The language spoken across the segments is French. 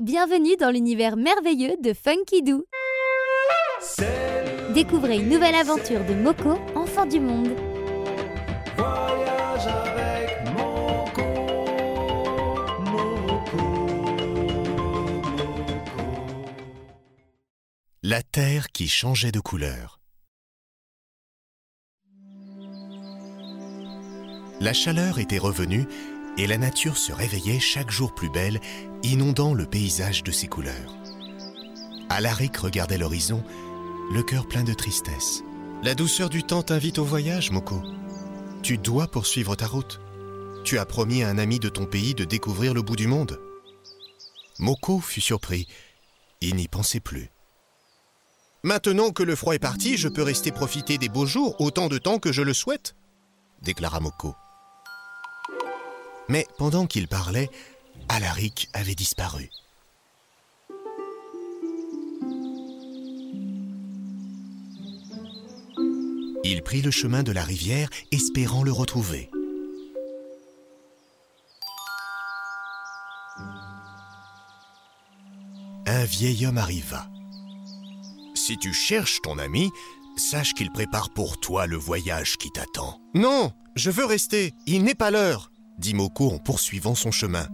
Bienvenue dans l'univers merveilleux de Funky Doo. Découvrez une nouvelle aventure de Moko, enfant du monde. Voyage avec Moko, Moko, Moko. La terre qui changeait de couleur. La chaleur était revenue et la nature se réveillait chaque jour plus belle, inondant le paysage de ses couleurs. Alaric regardait l'horizon, le cœur plein de tristesse. La douceur du temps t'invite au voyage, Moko. Tu dois poursuivre ta route. Tu as promis à un ami de ton pays de découvrir le bout du monde. Moko fut surpris. Il n'y pensait plus. Maintenant que le froid est parti, je peux rester profiter des beaux jours autant de temps que je le souhaite, déclara Moko. Mais pendant qu'il parlait, Alaric avait disparu. Il prit le chemin de la rivière, espérant le retrouver. Un vieil homme arriva. Si tu cherches ton ami, sache qu'il prépare pour toi le voyage qui t'attend. Non, je veux rester, il n'est pas l'heure, dit Moko en poursuivant son chemin.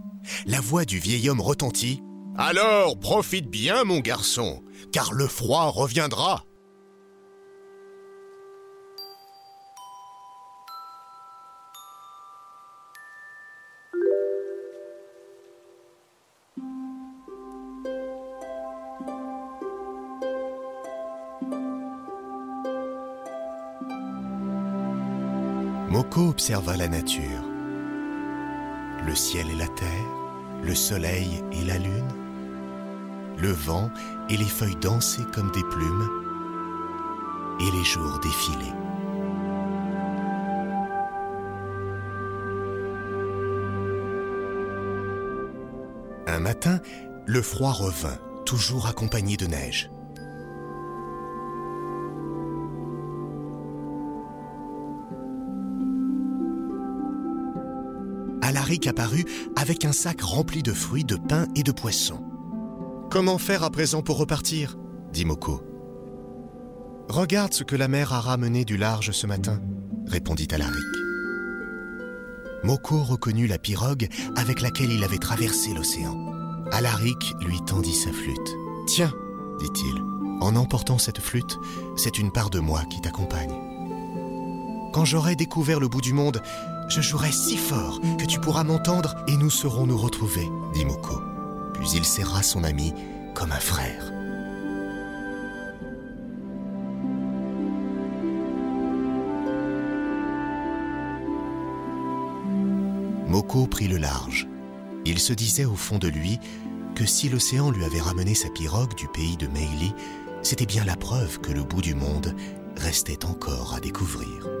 La voix du vieil homme retentit. Alors, profite bien, mon garçon, car le froid reviendra. Moko observa la nature. Le ciel et la terre, le soleil et la lune, le vent et les feuilles dansaient comme des plumes, et les jours défilaient. Un matin, le froid revint, toujours accompagné de neige. Alaric apparut avec un sac rempli de fruits, de pain et de poissons. Comment faire à présent pour repartir? dit Moko. Regarde ce que la mer a ramené du large ce matin, répondit Alaric. Moko reconnut la pirogue avec laquelle il avait traversé l'océan. Alaric lui tendit sa flûte. Tiens, dit-il, en emportant cette flûte, c'est une part de moi qui t'accompagne. Quand j'aurai découvert le bout du monde, je jouerai si fort que tu pourras m'entendre et nous saurons nous retrouver, dit Moko. Puis il serra son ami comme un frère. Moko prit le large. Il se disait au fond de lui que si l'océan lui avait ramené sa pirogue du pays de Meili, c'était bien la preuve que le bout du monde restait encore à découvrir.